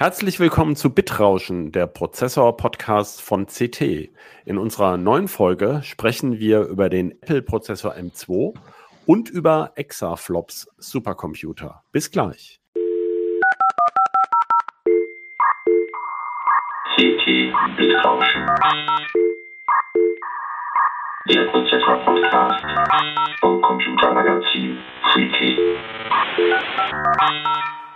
Herzlich willkommen zu Bitrauschen, der Prozessor-Podcast von CT. In unserer neuen Folge sprechen wir über den Apple-Prozessor M2 und über Exaflops Supercomputer. Bis gleich. CT Bitrauschen. Der Prozessor-Podcast vom Computermagazin CT.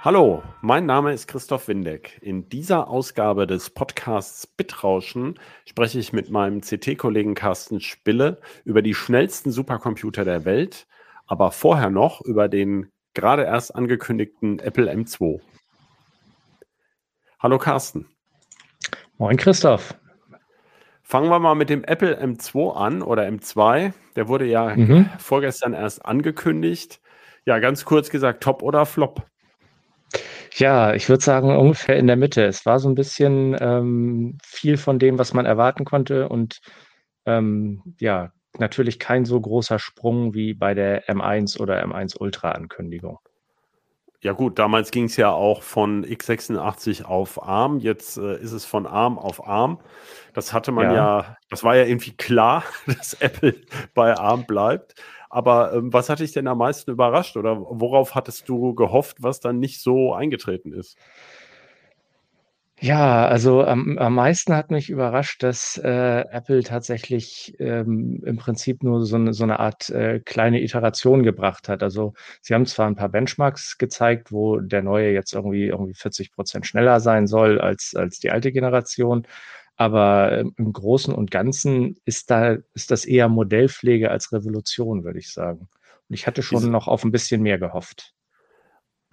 Hallo, mein Name ist Christoph Windeck. In dieser Ausgabe des Podcasts Bitrauschen spreche ich mit meinem CT-Kollegen Carsten Spille über die schnellsten Supercomputer der Welt, aber vorher noch über den gerade erst angekündigten Apple M2. Hallo Carsten. Moin Christoph. Fangen wir mal mit dem Apple M2 an oder M2. Der wurde ja mhm. vorgestern erst angekündigt. Ja, ganz kurz gesagt, top oder flop? Ja, ich würde sagen, ungefähr in der Mitte. Es war so ein bisschen ähm, viel von dem, was man erwarten konnte und ähm, ja, natürlich kein so großer Sprung wie bei der M1 oder M1 Ultra Ankündigung. Ja gut, damals ging es ja auch von x86 auf ARM, jetzt äh, ist es von ARM auf ARM. Das hatte man ja. ja, das war ja irgendwie klar, dass Apple bei ARM bleibt. Aber ähm, was hat dich denn am meisten überrascht oder worauf hattest du gehofft, was dann nicht so eingetreten ist? Ja, also am, am meisten hat mich überrascht, dass äh, Apple tatsächlich ähm, im Prinzip nur so eine, so eine Art äh, kleine Iteration gebracht hat. Also sie haben zwar ein paar Benchmarks gezeigt, wo der neue jetzt irgendwie irgendwie 40 Prozent schneller sein soll als als die alte Generation, aber ähm, im Großen und Ganzen ist da, ist das eher Modellpflege als Revolution, würde ich sagen. Und ich hatte schon diese, noch auf ein bisschen mehr gehofft.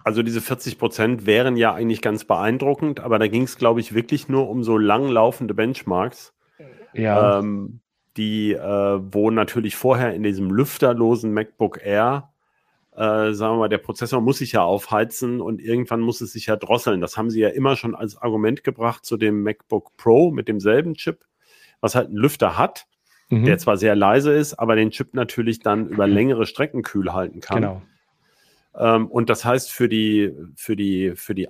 Also diese 40 Prozent wären ja eigentlich ganz beeindruckend, aber da ging es, glaube ich, wirklich nur um so langlaufende Benchmarks. Ja. Ähm, die, äh, wo natürlich vorher in diesem lüfterlosen MacBook Air äh, sagen wir mal, der Prozessor muss sich ja aufheizen und irgendwann muss es sich ja drosseln. Das haben sie ja immer schon als Argument gebracht zu dem MacBook Pro mit demselben Chip, was halt einen Lüfter hat, mhm. der zwar sehr leise ist, aber den Chip natürlich dann über längere Strecken kühl halten kann. Genau. Ähm, und das heißt, für die, für die, für die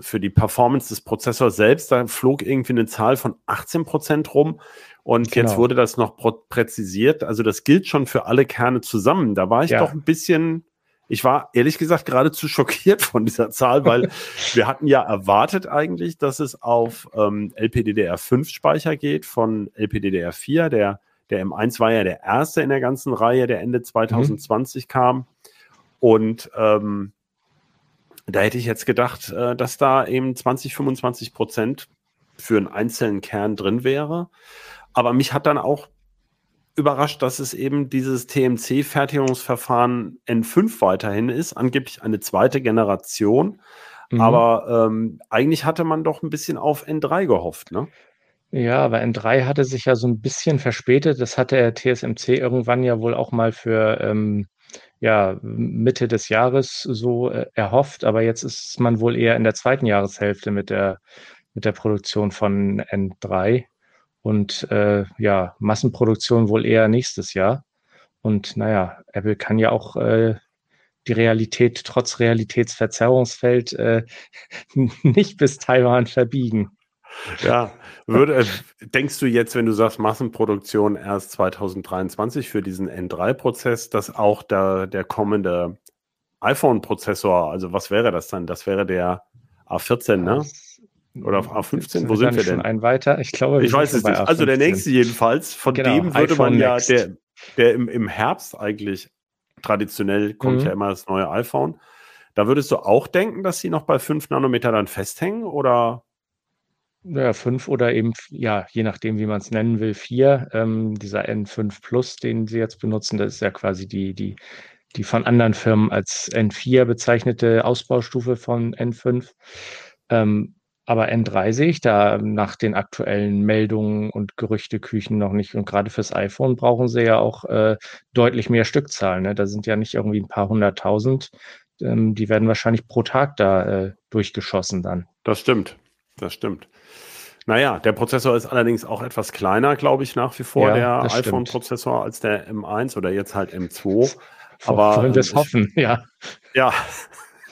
für die Performance des Prozessors selbst, da flog irgendwie eine Zahl von 18 Prozent rum. Und genau. jetzt wurde das noch präzisiert. Also das gilt schon für alle Kerne zusammen. Da war ich ja. doch ein bisschen, ich war ehrlich gesagt geradezu schockiert von dieser Zahl, weil wir hatten ja erwartet eigentlich, dass es auf ähm, LPDDR5 Speicher geht von LPDDR4. Der, der M1 war ja der erste in der ganzen Reihe, der Ende 2020 mhm. kam. Und ähm, da hätte ich jetzt gedacht, äh, dass da eben 20, 25 Prozent für einen einzelnen Kern drin wäre. Aber mich hat dann auch überrascht, dass es eben dieses TMC-Fertigungsverfahren N5 weiterhin ist, angeblich eine zweite Generation. Mhm. Aber ähm, eigentlich hatte man doch ein bisschen auf N3 gehofft, ne? Ja, aber N3 hatte sich ja so ein bisschen verspätet. Das hatte der TSMC irgendwann ja wohl auch mal für ähm, ja, Mitte des Jahres so äh, erhofft. Aber jetzt ist man wohl eher in der zweiten Jahreshälfte mit der, mit der Produktion von N3 und äh, ja, Massenproduktion wohl eher nächstes Jahr. Und naja, Apple kann ja auch äh, die Realität trotz Realitätsverzerrungsfeld äh, nicht bis Taiwan verbiegen. Ja, würde, äh, denkst du jetzt, wenn du sagst Massenproduktion erst 2023 für diesen N3-Prozess, dass auch der, der kommende iPhone-Prozessor, also was wäre das dann? Das wäre der A14, ne? Oder auf A15? Wo sind wir denn? Ein weiter. Ich glaube, ich weiß es nicht. Also der nächste jedenfalls. Von genau, dem würde man ja, Next. der, der im, im Herbst eigentlich traditionell kommt mhm. ja immer das neue iPhone. Da würdest du auch denken, dass sie noch bei 5 Nanometer dann festhängen oder? Ja, 5 oder eben, ja, je nachdem, wie man es nennen will, 4. Ähm, dieser N5 Plus, den sie jetzt benutzen, das ist ja quasi die, die, die von anderen Firmen als N4 bezeichnete Ausbaustufe von N5. Ähm, aber N3 sehe ich da nach den aktuellen Meldungen und Gerüchteküchen noch nicht. Und gerade fürs iPhone brauchen sie ja auch äh, deutlich mehr Stückzahlen. Ne? Da sind ja nicht irgendwie ein paar hunderttausend. Ähm, die werden wahrscheinlich pro Tag da äh, durchgeschossen dann. Das stimmt. Das stimmt. Naja, der Prozessor ist allerdings auch etwas kleiner, glaube ich, nach wie vor, ja, der iPhone-Prozessor als der M1 oder jetzt halt M2. Aber wollen wir es hoffen, ja. Ja,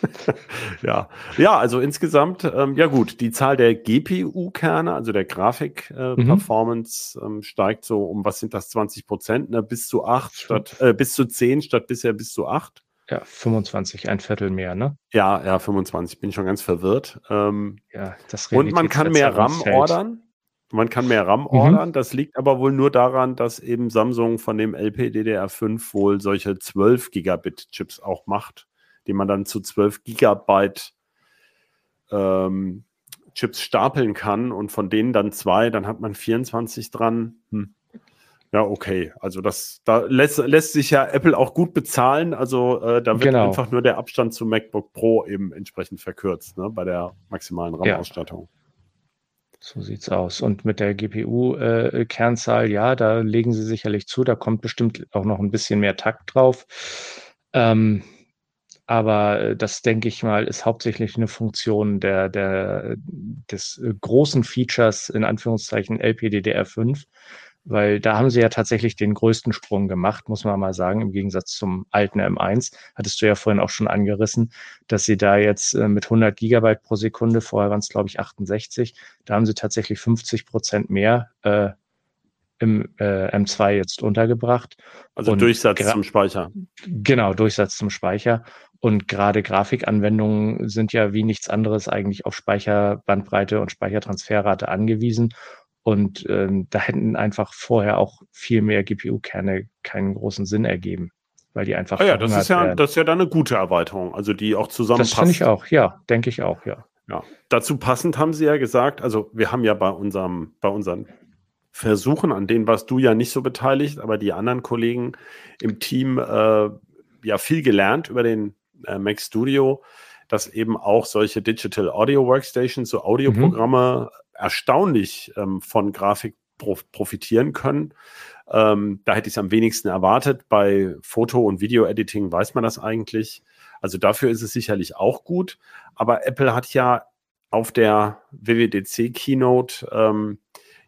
ja. ja, also insgesamt, ähm, ja gut, die Zahl der GPU-Kerne, also der Grafik-Performance, äh, mhm. ähm, steigt so um, was sind das, 20 Prozent, ne? bis zu 8 statt, äh, bis zu 10 statt bisher bis zu 8. Ja, 25, ein Viertel mehr, ne? Ja, ja, 25, bin schon ganz verwirrt. Ähm, ja, das Und man kann mehr RAM ordern. Man kann mehr RAM mhm. ordern. Das liegt aber wohl nur daran, dass eben Samsung von dem LPDDR5 wohl solche 12 Gigabit Chips auch macht, die man dann zu 12 Gigabyte ähm, Chips stapeln kann und von denen dann zwei, dann hat man 24 dran. Hm. Ja, okay. Also das, da lässt, lässt sich ja Apple auch gut bezahlen. Also äh, da wird genau. einfach nur der Abstand zum MacBook Pro eben entsprechend verkürzt, ne, bei der maximalen RAM-Ausstattung. Ja. So sieht's aus. Und mit der GPU-Kernzahl, äh, ja, da legen sie sicherlich zu. Da kommt bestimmt auch noch ein bisschen mehr Takt drauf. Ähm, aber äh, das, denke ich mal, ist hauptsächlich eine Funktion der, der, des äh, großen Features, in Anführungszeichen LPDDR5 weil da haben sie ja tatsächlich den größten Sprung gemacht, muss man mal sagen, im Gegensatz zum alten M1. Hattest du ja vorhin auch schon angerissen, dass sie da jetzt äh, mit 100 Gigabyte pro Sekunde, vorher waren es glaube ich 68, da haben sie tatsächlich 50 Prozent mehr äh, im äh, M2 jetzt untergebracht. Also Und Durchsatz zum Speicher. Genau, Durchsatz zum Speicher. Und gerade Grafikanwendungen sind ja wie nichts anderes eigentlich auf Speicherbandbreite und Speichertransferrate angewiesen. Und ähm, da hätten einfach vorher auch viel mehr GPU-Kerne keinen großen Sinn ergeben, weil die einfach. Ah ja, das ist ja, das ist ja dann eine gute Erweiterung, also die auch zusammenpasst. Das finde ich auch, ja, denke ich auch, ja. Ja, dazu passend haben Sie ja gesagt, also wir haben ja bei unserem, bei unseren Versuchen, an denen warst du ja nicht so beteiligt, aber die anderen Kollegen im Team äh, ja viel gelernt über den äh, Mac Studio, dass eben auch solche Digital Audio Workstations, so Audioprogramme mhm erstaunlich ähm, von Grafik profitieren können. Ähm, da hätte ich es am wenigsten erwartet. Bei Foto- und Video-Editing weiß man das eigentlich. Also dafür ist es sicherlich auch gut. Aber Apple hat ja auf der WWDC-Keynote ähm,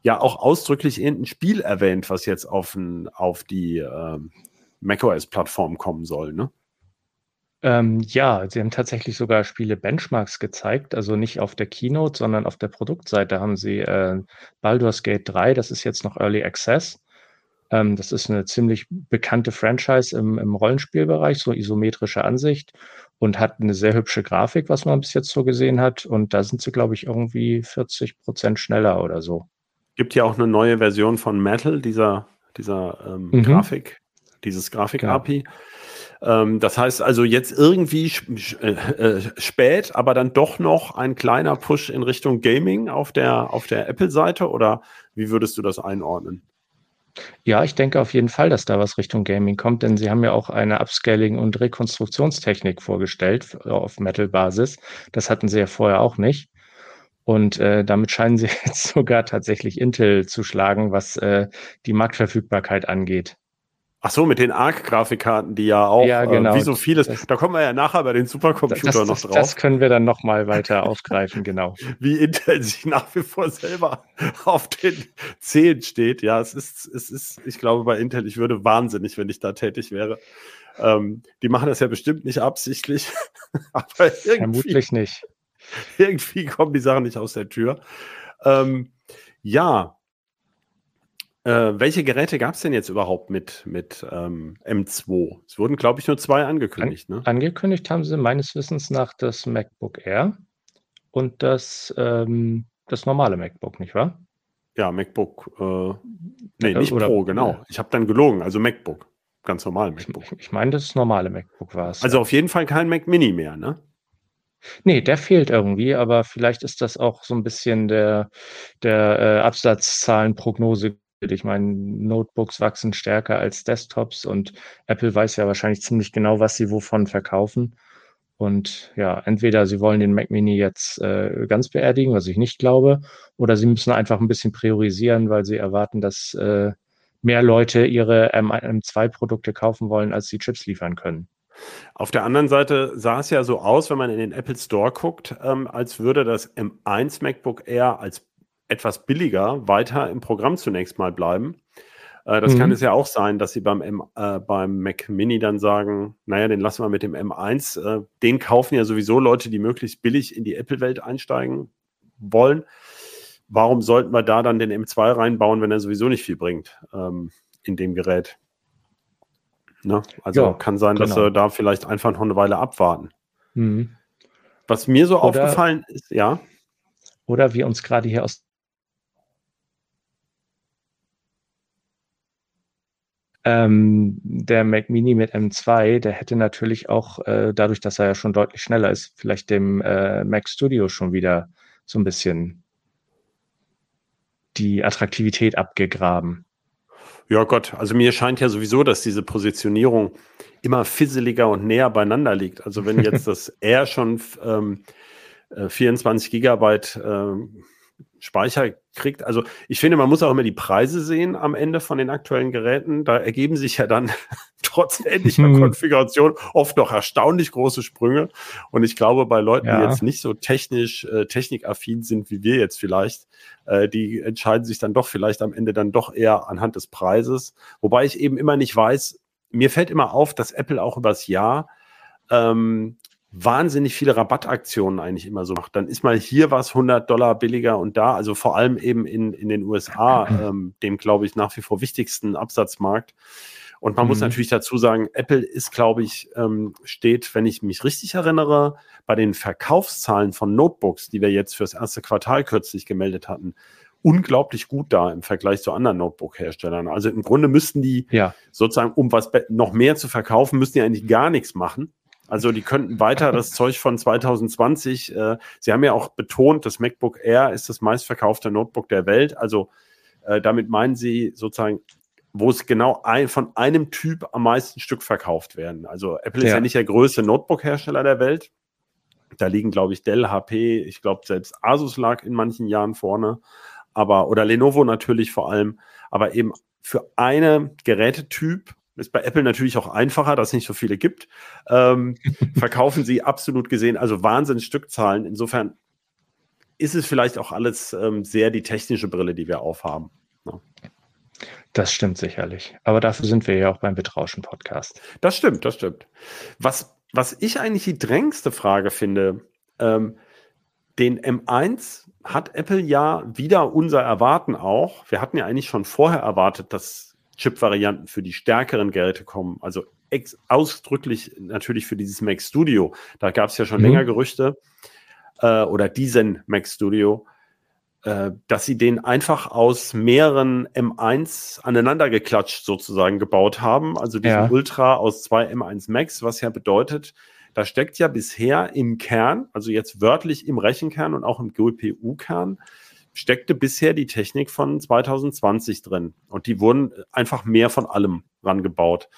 ja auch ausdrücklich irgendein Spiel erwähnt, was jetzt auf, ein, auf die ähm, macOS-Plattform kommen soll. Ne? Ähm, ja, sie haben tatsächlich sogar Spiele Benchmarks gezeigt, also nicht auf der Keynote, sondern auf der Produktseite haben sie äh, Baldur's Gate 3, das ist jetzt noch Early Access. Ähm, das ist eine ziemlich bekannte Franchise im, im Rollenspielbereich, so isometrische Ansicht und hat eine sehr hübsche Grafik, was man bis jetzt so gesehen hat. Und da sind sie, glaube ich, irgendwie 40 Prozent schneller oder so. Gibt ja auch eine neue Version von Metal, dieser, dieser ähm, mhm. Grafik, dieses Grafik-API. Ja. Ähm, das heißt also jetzt irgendwie äh, äh, spät, aber dann doch noch ein kleiner Push in Richtung Gaming auf der, auf der Apple-Seite oder wie würdest du das einordnen? Ja, ich denke auf jeden Fall, dass da was Richtung Gaming kommt, denn sie haben ja auch eine Upscaling- und Rekonstruktionstechnik vorgestellt auf Metal-Basis. Das hatten sie ja vorher auch nicht. Und äh, damit scheinen sie jetzt sogar tatsächlich Intel zu schlagen, was äh, die Marktverfügbarkeit angeht. Ach so, mit den ARC-Grafikkarten, die ja auch, ja, genau. äh, wie so vieles, das, da kommen wir ja nachher bei den Supercomputer das, noch das, drauf. Das können wir dann nochmal weiter aufgreifen, genau. Wie Intel sich nach wie vor selber auf den Zehen steht. Ja, es ist, es ist, ich glaube, bei Intel, ich würde wahnsinnig, wenn ich da tätig wäre. Ähm, die machen das ja bestimmt nicht absichtlich. aber Vermutlich nicht. Irgendwie kommen die Sachen nicht aus der Tür. Ähm, ja, äh, welche Geräte gab es denn jetzt überhaupt mit, mit ähm, M2? Es wurden, glaube ich, nur zwei angekündigt. An, ne? Angekündigt haben sie meines Wissens nach das MacBook Air und das, ähm, das normale MacBook, nicht wahr? Ja, MacBook. Äh, nee, nicht Oder, Pro, genau. Ich habe dann gelogen, also MacBook. Ganz normal MacBook. Ich, ich meine, das normale MacBook war es. Also ja. auf jeden Fall kein Mac Mini mehr, ne? Nee, der fehlt irgendwie, aber vielleicht ist das auch so ein bisschen der, der äh, Absatzzahlenprognose ich meine, Notebooks wachsen stärker als Desktops und Apple weiß ja wahrscheinlich ziemlich genau, was sie wovon verkaufen. Und ja, entweder sie wollen den Mac Mini jetzt äh, ganz beerdigen, was ich nicht glaube, oder sie müssen einfach ein bisschen priorisieren, weil sie erwarten, dass äh, mehr Leute ihre M2-Produkte kaufen wollen, als sie Chips liefern können. Auf der anderen Seite sah es ja so aus, wenn man in den Apple Store guckt, ähm, als würde das M1 MacBook Air als etwas billiger weiter im Programm zunächst mal bleiben. Äh, das mhm. kann es ja auch sein, dass sie beim, M, äh, beim Mac Mini dann sagen, naja, den lassen wir mit dem M1. Äh, den kaufen ja sowieso Leute, die möglichst billig in die Apple-Welt einsteigen wollen. Warum sollten wir da dann den M2 reinbauen, wenn er sowieso nicht viel bringt ähm, in dem Gerät? Ne? Also ja, kann sein, dass genau. wir da vielleicht einfach noch eine Weile abwarten. Mhm. Was mir so oder, aufgefallen ist, ja. Oder wir uns gerade hier aus Ähm, der Mac Mini mit M2, der hätte natürlich auch, äh, dadurch, dass er ja schon deutlich schneller ist, vielleicht dem äh, Mac Studio schon wieder so ein bisschen die Attraktivität abgegraben. Ja Gott, also mir scheint ja sowieso, dass diese Positionierung immer fisseliger und näher beieinander liegt. Also wenn jetzt das R schon ähm, 24 äh, Gigabyte äh, Speicher kriegt. Also ich finde, man muss auch immer die Preise sehen am Ende von den aktuellen Geräten. Da ergeben sich ja dann trotz ähnlicher hm. Konfiguration oft noch erstaunlich große Sprünge. Und ich glaube, bei Leuten, ja. die jetzt nicht so technisch, äh, technikaffin sind wie wir jetzt vielleicht, äh, die entscheiden sich dann doch vielleicht am Ende dann doch eher anhand des Preises. Wobei ich eben immer nicht weiß, mir fällt immer auf, dass Apple auch übers Jahr ähm, wahnsinnig viele Rabattaktionen eigentlich immer so macht. Dann ist mal hier was 100 Dollar billiger und da, also vor allem eben in, in den USA, ähm, dem glaube ich nach wie vor wichtigsten Absatzmarkt. Und man mhm. muss natürlich dazu sagen, Apple ist, glaube ich, ähm, steht, wenn ich mich richtig erinnere, bei den Verkaufszahlen von Notebooks, die wir jetzt fürs erste Quartal kürzlich gemeldet hatten, unglaublich gut da im Vergleich zu anderen Notebook-Herstellern. Also im Grunde müssten die ja. sozusagen, um was noch mehr zu verkaufen, müssten die eigentlich gar nichts machen. Also die könnten weiter das Zeug von 2020, äh, Sie haben ja auch betont, das MacBook Air ist das meistverkaufte Notebook der Welt. Also äh, damit meinen Sie sozusagen, wo es genau ein, von einem Typ am meisten Stück verkauft werden. Also Apple ist ja, ja nicht der größte Notebook-Hersteller der Welt. Da liegen, glaube ich, Dell, HP, ich glaube selbst Asus lag in manchen Jahren vorne, aber oder Lenovo natürlich vor allem, aber eben für eine Gerätetyp ist bei Apple natürlich auch einfacher, dass es nicht so viele gibt. Ähm, verkaufen sie absolut gesehen, also Wahnsinn Stückzahlen. Insofern ist es vielleicht auch alles ähm, sehr die technische Brille, die wir aufhaben. Ja. Ne? Das stimmt sicherlich. Aber dafür sind wir ja auch beim Betrauschen-Podcast. Das stimmt, das stimmt. Was, was ich eigentlich die drängendste Frage finde, ähm, den M1 hat Apple ja wieder unser Erwarten auch. Wir hatten ja eigentlich schon vorher erwartet, dass Chip-Varianten für die stärkeren Geräte kommen. Also ausdrücklich natürlich für dieses Mac Studio. Da gab es ja schon mhm. länger Gerüchte. Äh, oder diesen Mac Studio. Äh, dass sie den einfach aus mehreren M1 aneinander geklatscht sozusagen gebaut haben. Also diesen ja. Ultra aus zwei M1 Max, was ja bedeutet, da steckt ja bisher im Kern, also jetzt wörtlich im Rechenkern und auch im GPU-Kern, steckte bisher die Technik von 2020 drin. Und die wurden einfach mehr von allem rangebaut.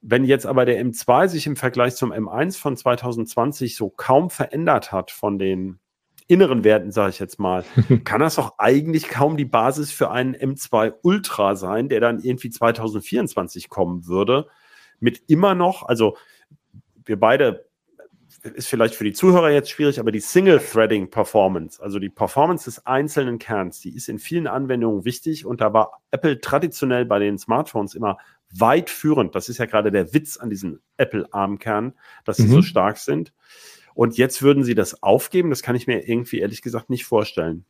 Wenn jetzt aber der M2 sich im Vergleich zum M1 von 2020 so kaum verändert hat von den inneren Werten, sage ich jetzt mal, kann das doch eigentlich kaum die Basis für einen M2 Ultra sein, der dann irgendwie 2024 kommen würde. Mit immer noch, also wir beide ist vielleicht für die Zuhörer jetzt schwierig, aber die Single-Threading-Performance, also die Performance des einzelnen Kerns, die ist in vielen Anwendungen wichtig und da war Apple traditionell bei den Smartphones immer weit führend. Das ist ja gerade der Witz an diesen Apple-ARM-Kernen, dass sie mhm. so stark sind. Und jetzt würden sie das aufgeben, das kann ich mir irgendwie ehrlich gesagt nicht vorstellen.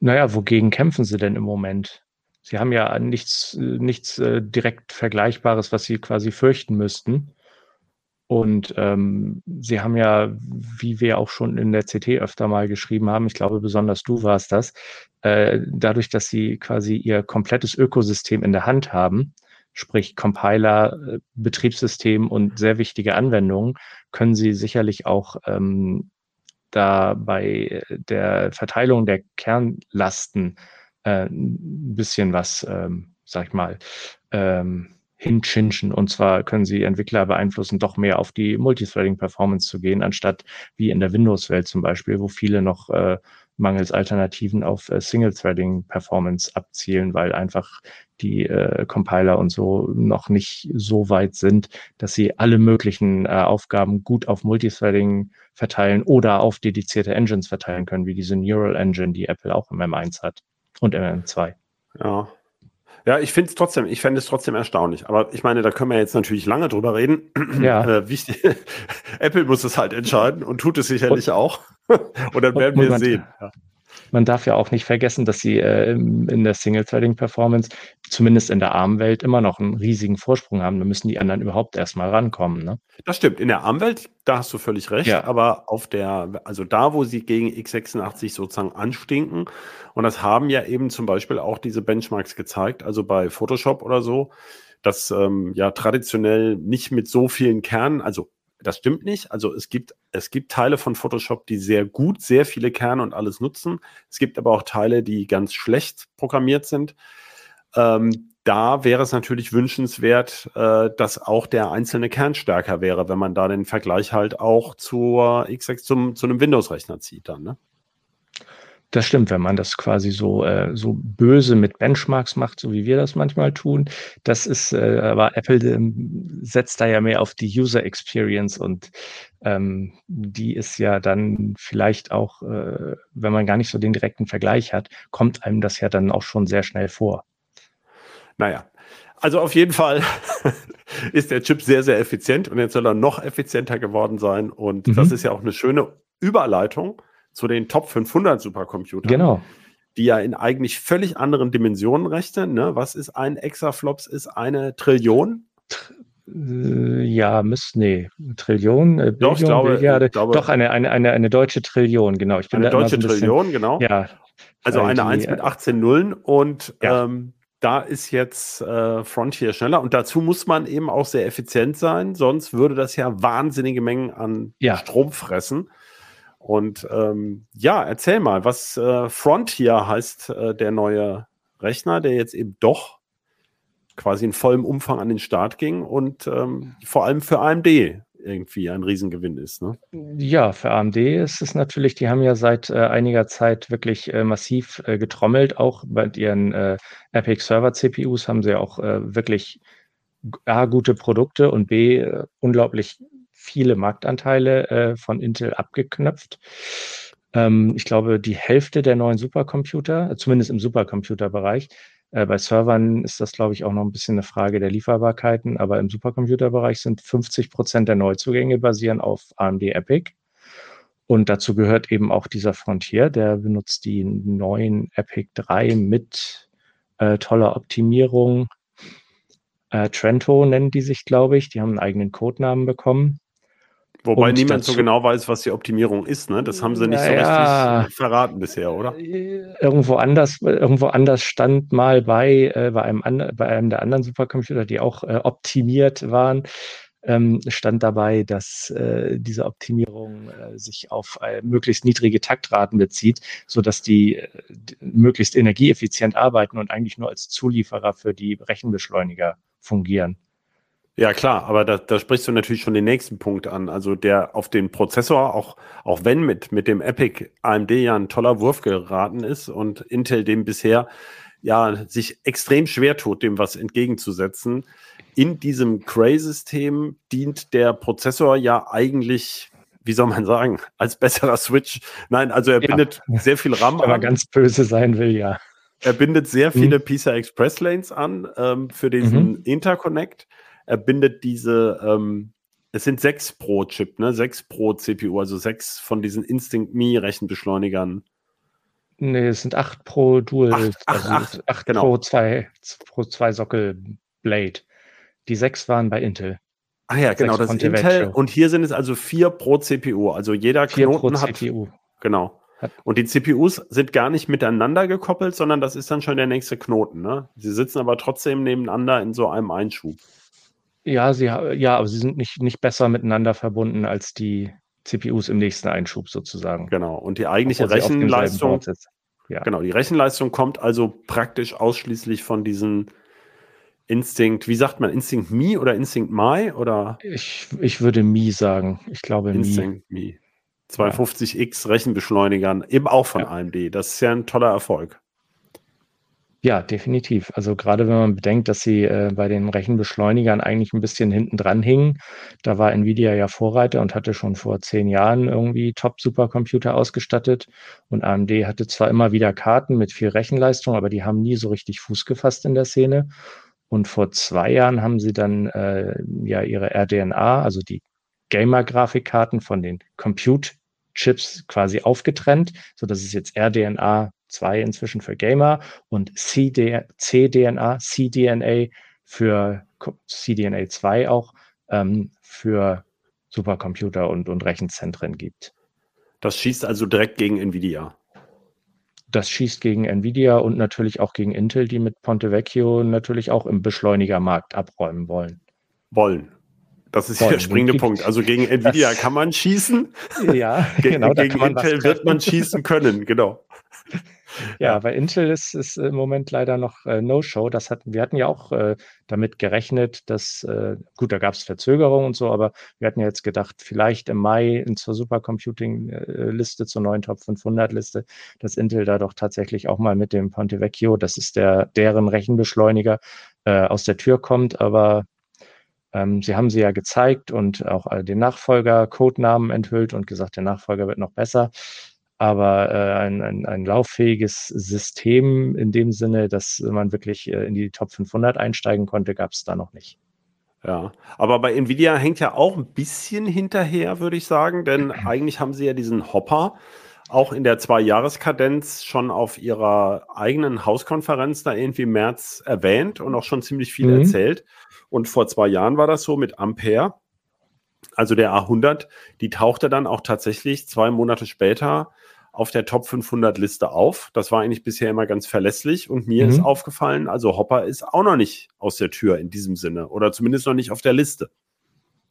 Naja, wogegen kämpfen sie denn im Moment? Sie haben ja nichts, nichts äh, direkt Vergleichbares, was sie quasi fürchten müssten. Und ähm, Sie haben ja, wie wir auch schon in der CT öfter mal geschrieben haben, ich glaube besonders du warst das, äh, dadurch, dass Sie quasi Ihr komplettes Ökosystem in der Hand haben, sprich Compiler, äh, Betriebssystem und sehr wichtige Anwendungen, können Sie sicherlich auch ähm, da bei der Verteilung der Kernlasten äh, ein bisschen was, ähm, sag ich mal, ähm, hinchinchen. Und zwar können sie Entwickler beeinflussen, doch mehr auf die Multithreading-Performance zu gehen, anstatt wie in der Windows-Welt zum Beispiel, wo viele noch äh, mangels Alternativen auf äh, Single-Threading-Performance abzielen, weil einfach die äh, Compiler und so noch nicht so weit sind, dass sie alle möglichen äh, Aufgaben gut auf Multithreading verteilen oder auf dedizierte Engines verteilen können, wie diese Neural Engine, die Apple auch im M1 hat und im M2. Ja, Ja, ich finde es trotzdem, ich fände es trotzdem erstaunlich. Aber ich meine, da können wir jetzt natürlich lange drüber reden. Ja. Äh, wichtig, Apple muss es halt entscheiden und tut es sicherlich und, auch. und dann werden wir sehen. Ja man darf ja auch nicht vergessen, dass sie äh, in der Single-Threading-Performance, zumindest in der ARM-Welt, immer noch einen riesigen Vorsprung haben. Da müssen die anderen überhaupt erstmal rankommen. Ne? Das stimmt. In der ARM-Welt, da hast du völlig recht. Ja. Aber auf der, also da, wo sie gegen x86 sozusagen anstinken, und das haben ja eben zum Beispiel auch diese Benchmarks gezeigt, also bei Photoshop oder so, dass ähm, ja traditionell nicht mit so vielen Kernen, also das stimmt nicht. Also es gibt, es gibt Teile von Photoshop, die sehr gut, sehr viele Kerne und alles nutzen. Es gibt aber auch Teile, die ganz schlecht programmiert sind. Ähm, da wäre es natürlich wünschenswert, äh, dass auch der einzelne Kern stärker wäre, wenn man da den Vergleich halt auch zur X6 zum, zu einem Windows-Rechner zieht dann, ne? Das stimmt, wenn man das quasi so, äh, so böse mit Benchmarks macht, so wie wir das manchmal tun. Das ist, äh, aber Apple äh, setzt da ja mehr auf die User Experience und ähm, die ist ja dann vielleicht auch, äh, wenn man gar nicht so den direkten Vergleich hat, kommt einem das ja dann auch schon sehr schnell vor. Naja, also auf jeden Fall ist der Chip sehr, sehr effizient und jetzt soll er noch effizienter geworden sein. Und mhm. das ist ja auch eine schöne Überleitung zu den Top 500 Supercomputern. Genau. Die ja in eigentlich völlig anderen Dimensionen rechnen. Ne? Was ist ein Exaflops? Ist eine Trillion? Äh, ja, müsste, nee, Trillion, äh, doch, ich glaube, Milliarde, glaube, doch eine, eine, eine, eine deutsche Trillion, genau. Ich bin eine deutsche so ein Trillion, bisschen, genau. Ja. Also eine die, 1 mit 18 Nullen und ja. ähm, da ist jetzt äh, Frontier schneller und dazu muss man eben auch sehr effizient sein, sonst würde das ja wahnsinnige Mengen an ja. Strom fressen. Und ähm, ja, erzähl mal, was äh, Frontier heißt äh, der neue Rechner, der jetzt eben doch quasi in vollem Umfang an den Start ging und ähm, vor allem für AMD irgendwie ein Riesengewinn ist. Ne? Ja, für AMD ist es natürlich, die haben ja seit äh, einiger Zeit wirklich äh, massiv äh, getrommelt, auch bei ihren äh, Epic Server CPUs haben sie auch äh, wirklich A, gute Produkte und B, äh, unglaublich viele Marktanteile äh, von Intel abgeknöpft. Ähm, ich glaube, die Hälfte der neuen Supercomputer, zumindest im Supercomputerbereich, äh, bei Servern ist das, glaube ich, auch noch ein bisschen eine Frage der Lieferbarkeiten, aber im Supercomputerbereich sind 50 Prozent der Neuzugänge basieren auf AMD Epic. Und dazu gehört eben auch dieser Frontier, der benutzt die neuen Epic 3 mit äh, toller Optimierung. Äh, Trento nennen die sich, glaube ich. Die haben einen eigenen Codenamen bekommen. Wobei und niemand so genau weiß, was die Optimierung ist, ne? Das haben sie nicht naja, so richtig verraten bisher, oder? Irgendwo anders, irgendwo anders stand mal bei, äh, bei, einem, bei einem der anderen Supercomputer, die auch äh, optimiert waren, ähm, stand dabei, dass äh, diese Optimierung äh, sich auf äh, möglichst niedrige Taktraten bezieht, so dass die, äh, die möglichst energieeffizient arbeiten und eigentlich nur als Zulieferer für die Rechenbeschleuniger fungieren. Ja, klar, aber da, da sprichst du natürlich schon den nächsten Punkt an. Also der auf den Prozessor, auch, auch wenn mit, mit dem Epic AMD ja ein toller Wurf geraten ist und Intel dem bisher ja sich extrem schwer tut, dem was entgegenzusetzen. In diesem Cray-System dient der Prozessor ja eigentlich, wie soll man sagen, als besserer Switch. Nein, also er ja. bindet sehr viel RAM man ganz böse sein will, ja. Er bindet sehr viele mhm. PCI Express Lanes an ähm, für diesen mhm. Interconnect er bindet diese, ähm, es sind sechs pro Chip, ne? Sechs pro CPU, also sechs von diesen Instinct Me Rechenbeschleunigern. Nee, es sind acht pro Dual, acht, also acht, acht genau. pro zwei, pro zwei Sockel Blade. Die sechs waren bei Intel. Ah ja, genau, das ist Intel. Und hier sind es also vier pro CPU. Also jeder vier Knoten hat. CPU. Genau. Und die CPUs sind gar nicht miteinander gekoppelt, sondern das ist dann schon der nächste Knoten. Ne? Sie sitzen aber trotzdem nebeneinander in so einem Einschub. Ja, sie, ja, aber sie sind nicht, nicht besser miteinander verbunden als die CPUs im nächsten Einschub sozusagen. Genau. Und die eigentliche Rechenleistung, ja. genau, die Rechenleistung kommt also praktisch ausschließlich von diesen Instinct, wie sagt man, Instinct Me oder Instinct My oder? Ich, ich würde Me sagen. Ich glaube Instinct Me. Me. 250X Rechenbeschleunigern, eben auch von ja. AMD. Das ist ja ein toller Erfolg. Ja, definitiv. Also gerade wenn man bedenkt, dass sie äh, bei den Rechenbeschleunigern eigentlich ein bisschen hinten dran hingen. Da war Nvidia ja Vorreiter und hatte schon vor zehn Jahren irgendwie Top-Supercomputer ausgestattet. Und AMD hatte zwar immer wieder Karten mit viel Rechenleistung, aber die haben nie so richtig Fuß gefasst in der Szene. Und vor zwei Jahren haben sie dann äh, ja ihre RDNA, also die Gamer-Grafikkarten von den Compute-Chips quasi aufgetrennt, so dass es jetzt RDNA 2 inzwischen für Gamer und CD, CDNA, CDNA für CDNA 2 auch ähm, für Supercomputer und, und Rechenzentren gibt. Das schießt also direkt gegen Nvidia. Das schießt gegen Nvidia und natürlich auch gegen Intel, die mit Ponte Vecchio natürlich auch im Beschleunigermarkt abräumen wollen. Wollen. Das ist der springende Punkt. Also gegen Nvidia das, kann man schießen. Ja, genau. gegen Intel wird man schießen können, genau. Ja, bei Intel ist es im Moment leider noch äh, No-Show. Das wir hatten ja auch äh, damit gerechnet, dass, äh, gut, da gab es Verzögerungen und so, aber wir hatten ja jetzt gedacht, vielleicht im Mai zur Supercomputing-Liste, zur neuen Top 500-Liste, dass Intel da doch tatsächlich auch mal mit dem Ponte Vecchio, das ist der, deren Rechenbeschleuniger, äh, aus der Tür kommt. Aber ähm, sie haben sie ja gezeigt und auch den Nachfolger Codenamen enthüllt und gesagt, der Nachfolger wird noch besser aber äh, ein, ein, ein lauffähiges System in dem Sinne, dass man wirklich äh, in die Top 500 einsteigen konnte, gab es da noch nicht. Ja, aber bei Nvidia hängt ja auch ein bisschen hinterher, würde ich sagen, denn eigentlich haben sie ja diesen Hopper auch in der Zwei-Jahres-Kadenz schon auf ihrer eigenen Hauskonferenz da irgendwie im März erwähnt und auch schon ziemlich viel mhm. erzählt. Und vor zwei Jahren war das so mit Ampere, also der A100, die tauchte dann auch tatsächlich zwei Monate später auf der Top 500 Liste auf. Das war eigentlich bisher immer ganz verlässlich und mir mhm. ist aufgefallen, also Hopper ist auch noch nicht aus der Tür in diesem Sinne oder zumindest noch nicht auf der Liste.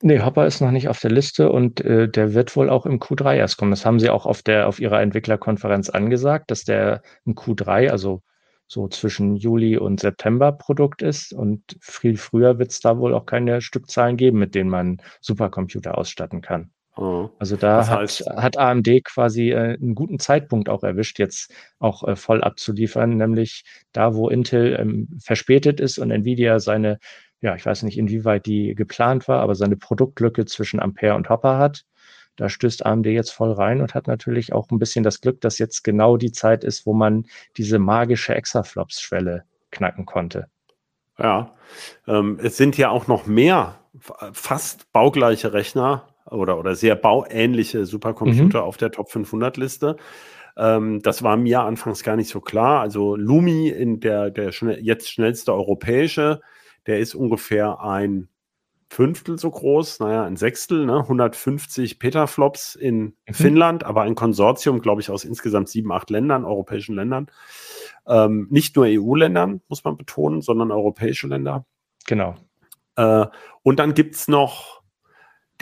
Nee, Hopper ist noch nicht auf der Liste und äh, der wird wohl auch im Q3 erst kommen. Das haben sie auch auf der auf ihrer Entwicklerkonferenz angesagt, dass der im Q3, also so zwischen Juli und September Produkt ist und viel früher wird es da wohl auch keine Stückzahlen geben, mit denen man Supercomputer ausstatten kann. Oh. Also da hat, heißt, hat, AMD quasi äh, einen guten Zeitpunkt auch erwischt, jetzt auch äh, voll abzuliefern, nämlich da, wo Intel ähm, verspätet ist und Nvidia seine, ja, ich weiß nicht, inwieweit die geplant war, aber seine Produktlücke zwischen Ampere und Hopper hat. Da stößt AMD jetzt voll rein und hat natürlich auch ein bisschen das Glück, dass jetzt genau die Zeit ist, wo man diese magische Exaflops-Schwelle knacken konnte. Ja, ähm, es sind ja auch noch mehr fast baugleiche Rechner oder, oder sehr bauähnliche Supercomputer mhm. auf der Top 500 Liste. Ähm, das war mir anfangs gar nicht so klar. Also Lumi, in der, der schnell, jetzt schnellste europäische, der ist ungefähr ein Fünftel so groß, naja, ein Sechstel, ne? 150 Petaflops in mhm. Finnland, aber ein Konsortium, glaube ich, aus insgesamt sieben, acht Ländern, europäischen Ländern. Ähm, nicht nur EU-Ländern, muss man betonen, sondern europäische Länder. Genau. Äh, und dann gibt es noch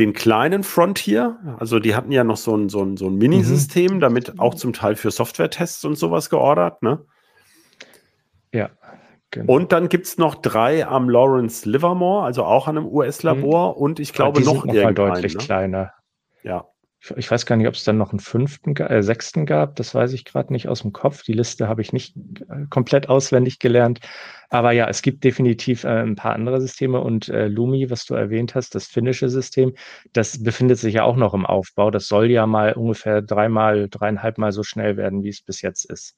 den kleinen Frontier, also die hatten ja noch so ein, so ein, so ein Minisystem, mhm. damit auch zum Teil für Software-Tests und sowas geordert, ne? Ja. Genau. Und dann gibt es noch drei am Lawrence Livermore, also auch an einem US-Labor mhm. und ich glaube noch, noch mal deutlich ne? kleiner. Ja. Ich, weiß gar nicht, ob es dann noch einen fünften, äh, sechsten gab. Das weiß ich gerade nicht aus dem Kopf. Die Liste habe ich nicht äh, komplett auswendig gelernt. Aber ja, es gibt definitiv äh, ein paar andere Systeme und äh, Lumi, was du erwähnt hast, das finnische System, das befindet sich ja auch noch im Aufbau. Das soll ja mal ungefähr dreimal, dreieinhalbmal so schnell werden, wie es bis jetzt ist.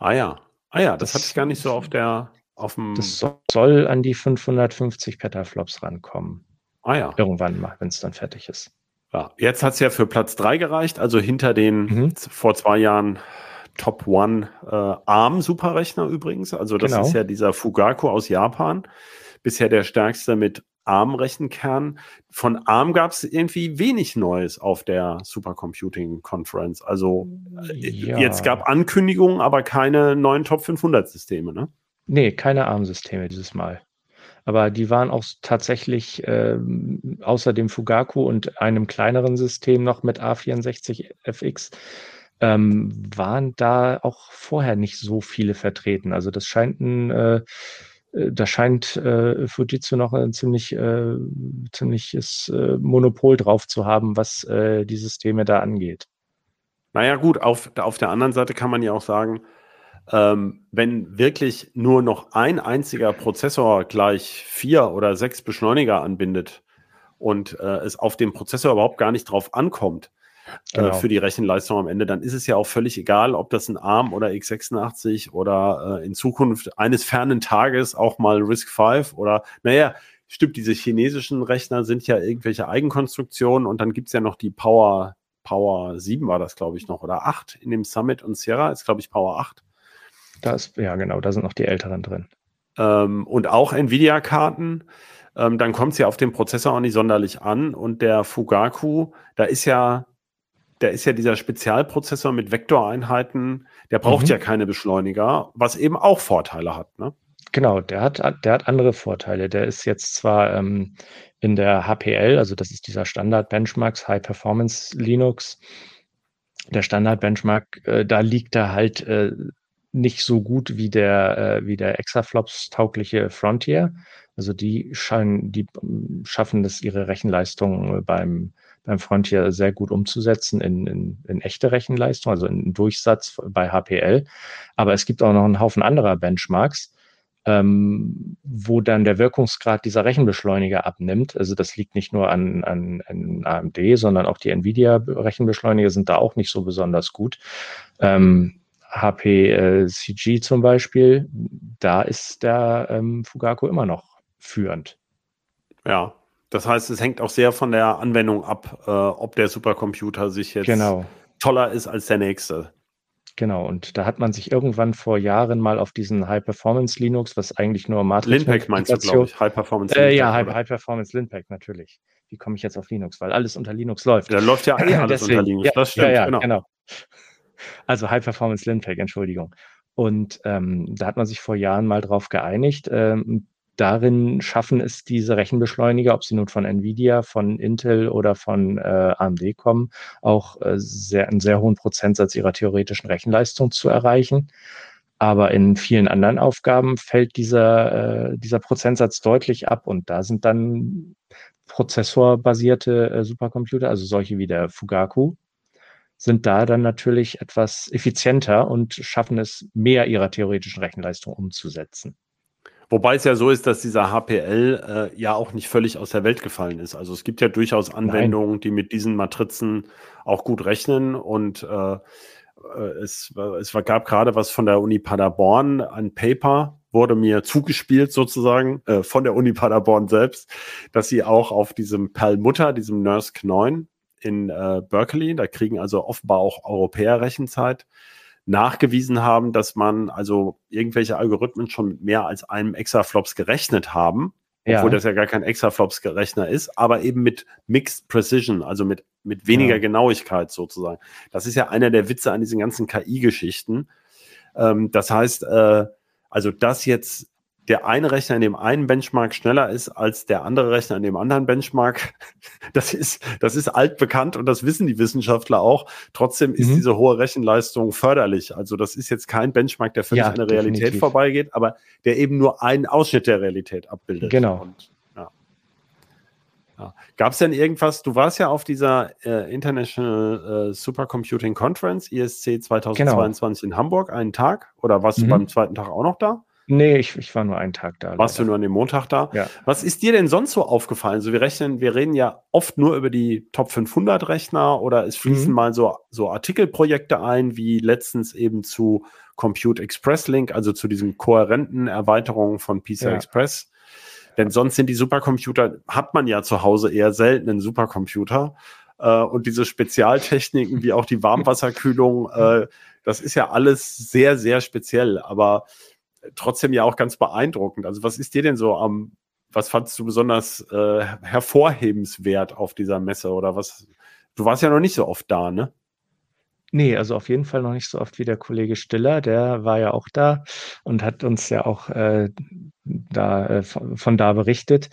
Ah ja, ah ja, das, das hatte ich gar nicht so auf der, auf dem. Das soll an die 550 Petaflops rankommen. Ah ja. Irgendwann mal, wenn es dann fertig ist. Ja, jetzt hat es ja für Platz 3 gereicht, also hinter den mhm. vor zwei Jahren Top One äh, ARM Superrechner übrigens. Also das genau. ist ja dieser Fugaku aus Japan. Bisher der stärkste mit ARM-Rechenkern. Von ARM gab es irgendwie wenig Neues auf der Supercomputing Conference. Also äh, ja. jetzt gab Ankündigungen, aber keine neuen Top 500 Systeme, ne? Nee, keine ARM-Systeme dieses Mal. Aber die waren auch tatsächlich äh, außer dem Fugaku und einem kleineren System noch mit A64FX ähm, waren da auch vorher nicht so viele vertreten. Also das scheint ein äh, äh, da scheint äh, Fujitsu noch ein ziemlich äh, ziemliches äh, Monopol drauf zu haben, was äh, die Systeme da angeht. Naja, gut, auf, auf der anderen Seite kann man ja auch sagen, ähm, wenn wirklich nur noch ein einziger Prozessor gleich vier oder sechs Beschleuniger anbindet und äh, es auf dem Prozessor überhaupt gar nicht drauf ankommt, äh, genau. für die Rechenleistung am Ende, dann ist es ja auch völlig egal, ob das ein ARM oder x86 oder äh, in Zukunft eines fernen Tages auch mal RISC V oder, naja, stimmt, diese chinesischen Rechner sind ja irgendwelche Eigenkonstruktionen und dann gibt es ja noch die Power, Power 7 war das, glaube ich, noch, oder 8 in dem Summit und Sierra ist, glaube ich, Power 8. Da ist, ja, genau, da sind noch die älteren drin. Ähm, und auch Nvidia-Karten. Ähm, dann kommt es ja auf den Prozessor auch nicht sonderlich an. Und der Fugaku, da ist ja da ist ja dieser Spezialprozessor mit Vektoreinheiten, der braucht mhm. ja keine Beschleuniger, was eben auch Vorteile hat. Ne? Genau, der hat, der hat andere Vorteile. Der ist jetzt zwar ähm, in der HPL, also das ist dieser Standard-Benchmarks, High Performance Linux, der Standard-Benchmark, äh, da liegt er halt äh, nicht so gut wie der, äh, wie der Exaflops-taugliche Frontier. Also die scheinen, die ähm, schaffen es, ihre Rechenleistung beim beim Frontier sehr gut umzusetzen in, in, in echte Rechenleistung, also in Durchsatz bei HPL. Aber es gibt auch noch einen Haufen anderer Benchmarks, ähm, wo dann der Wirkungsgrad dieser Rechenbeschleuniger abnimmt. Also das liegt nicht nur an, an, an AMD, sondern auch die NVIDIA-Rechenbeschleuniger sind da auch nicht so besonders gut. Ähm, HPCG äh, zum Beispiel, da ist der ähm, Fugaku immer noch führend. Ja, das heißt, es hängt auch sehr von der Anwendung ab, äh, ob der Supercomputer sich jetzt genau. toller ist als der nächste. Genau, und da hat man sich irgendwann vor Jahren mal auf diesen High-Performance Linux, was eigentlich nur Matrix Linpack meinst du, glaube ich, High-Performance äh, Ja, High-Performance High Linpack, natürlich. Wie komme ich jetzt auf Linux? Weil alles unter Linux läuft. Da läuft ja eh alles Deswegen, unter Linux, ja, das stimmt, ja, ja, genau. genau. Also High-Performance Linpack, Entschuldigung. Und ähm, da hat man sich vor Jahren mal drauf geeinigt. Ähm, darin schaffen es diese Rechenbeschleuniger, ob sie nun von Nvidia, von Intel oder von äh, AMD kommen, auch äh, sehr, einen sehr hohen Prozentsatz ihrer theoretischen Rechenleistung zu erreichen. Aber in vielen anderen Aufgaben fällt dieser, äh, dieser Prozentsatz deutlich ab und da sind dann prozessorbasierte äh, Supercomputer, also solche wie der Fugaku, sind da dann natürlich etwas effizienter und schaffen es, mehr ihrer theoretischen Rechenleistung umzusetzen. Wobei es ja so ist, dass dieser HPL äh, ja auch nicht völlig aus der Welt gefallen ist. Also es gibt ja durchaus Anwendungen, Nein. die mit diesen Matrizen auch gut rechnen und äh, äh es, es gab gerade was von der Uni Paderborn, ein Paper wurde mir zugespielt sozusagen äh, von der Uni Paderborn selbst, dass sie auch auf diesem Perlmutter, diesem NERSC 9 in äh, Berkeley, da kriegen also offenbar auch Europäer Rechenzeit, nachgewiesen haben, dass man also irgendwelche Algorithmen schon mit mehr als einem Exaflops gerechnet haben, ja. obwohl das ja gar kein Exaflops-Rechner ist, aber eben mit Mixed Precision, also mit, mit weniger ja. Genauigkeit sozusagen. Das ist ja einer der Witze an diesen ganzen KI-Geschichten. Ähm, das heißt, äh, also das jetzt der eine Rechner in dem einen Benchmark schneller ist als der andere Rechner in dem anderen Benchmark, das ist, das ist altbekannt und das wissen die Wissenschaftler auch. Trotzdem ist mhm. diese hohe Rechenleistung förderlich. Also das ist jetzt kein Benchmark, der völlig ja, an der Realität definitiv. vorbeigeht, aber der eben nur einen Ausschnitt der Realität abbildet. Genau. Und, ja. Ja. Gab es denn irgendwas, du warst ja auf dieser äh, International äh, Supercomputing Conference, ISC 2022 genau. in Hamburg, einen Tag, oder warst mhm. du beim zweiten Tag auch noch da? Nee, ich, ich war nur einen Tag da. Warst leider. du nur an dem Montag da? Ja. Was ist dir denn sonst so aufgefallen? Also wir rechnen, wir reden ja oft nur über die Top 500 Rechner oder es fließen mhm. mal so, so Artikelprojekte ein, wie letztens eben zu Compute Express Link, also zu diesen kohärenten Erweiterungen von PCI ja. Express. Denn sonst sind die Supercomputer, hat man ja zu Hause eher selten einen Supercomputer. Äh, und diese Spezialtechniken wie auch die Warmwasserkühlung, äh, das ist ja alles sehr, sehr speziell. Aber trotzdem ja auch ganz beeindruckend. Also was ist dir denn so am, was fandst du besonders äh, hervorhebenswert auf dieser Messe oder was? Du warst ja noch nicht so oft da, ne? Nee, also auf jeden Fall noch nicht so oft wie der Kollege Stiller, der war ja auch da und hat uns ja auch äh, da, äh, von, von, da berichtet.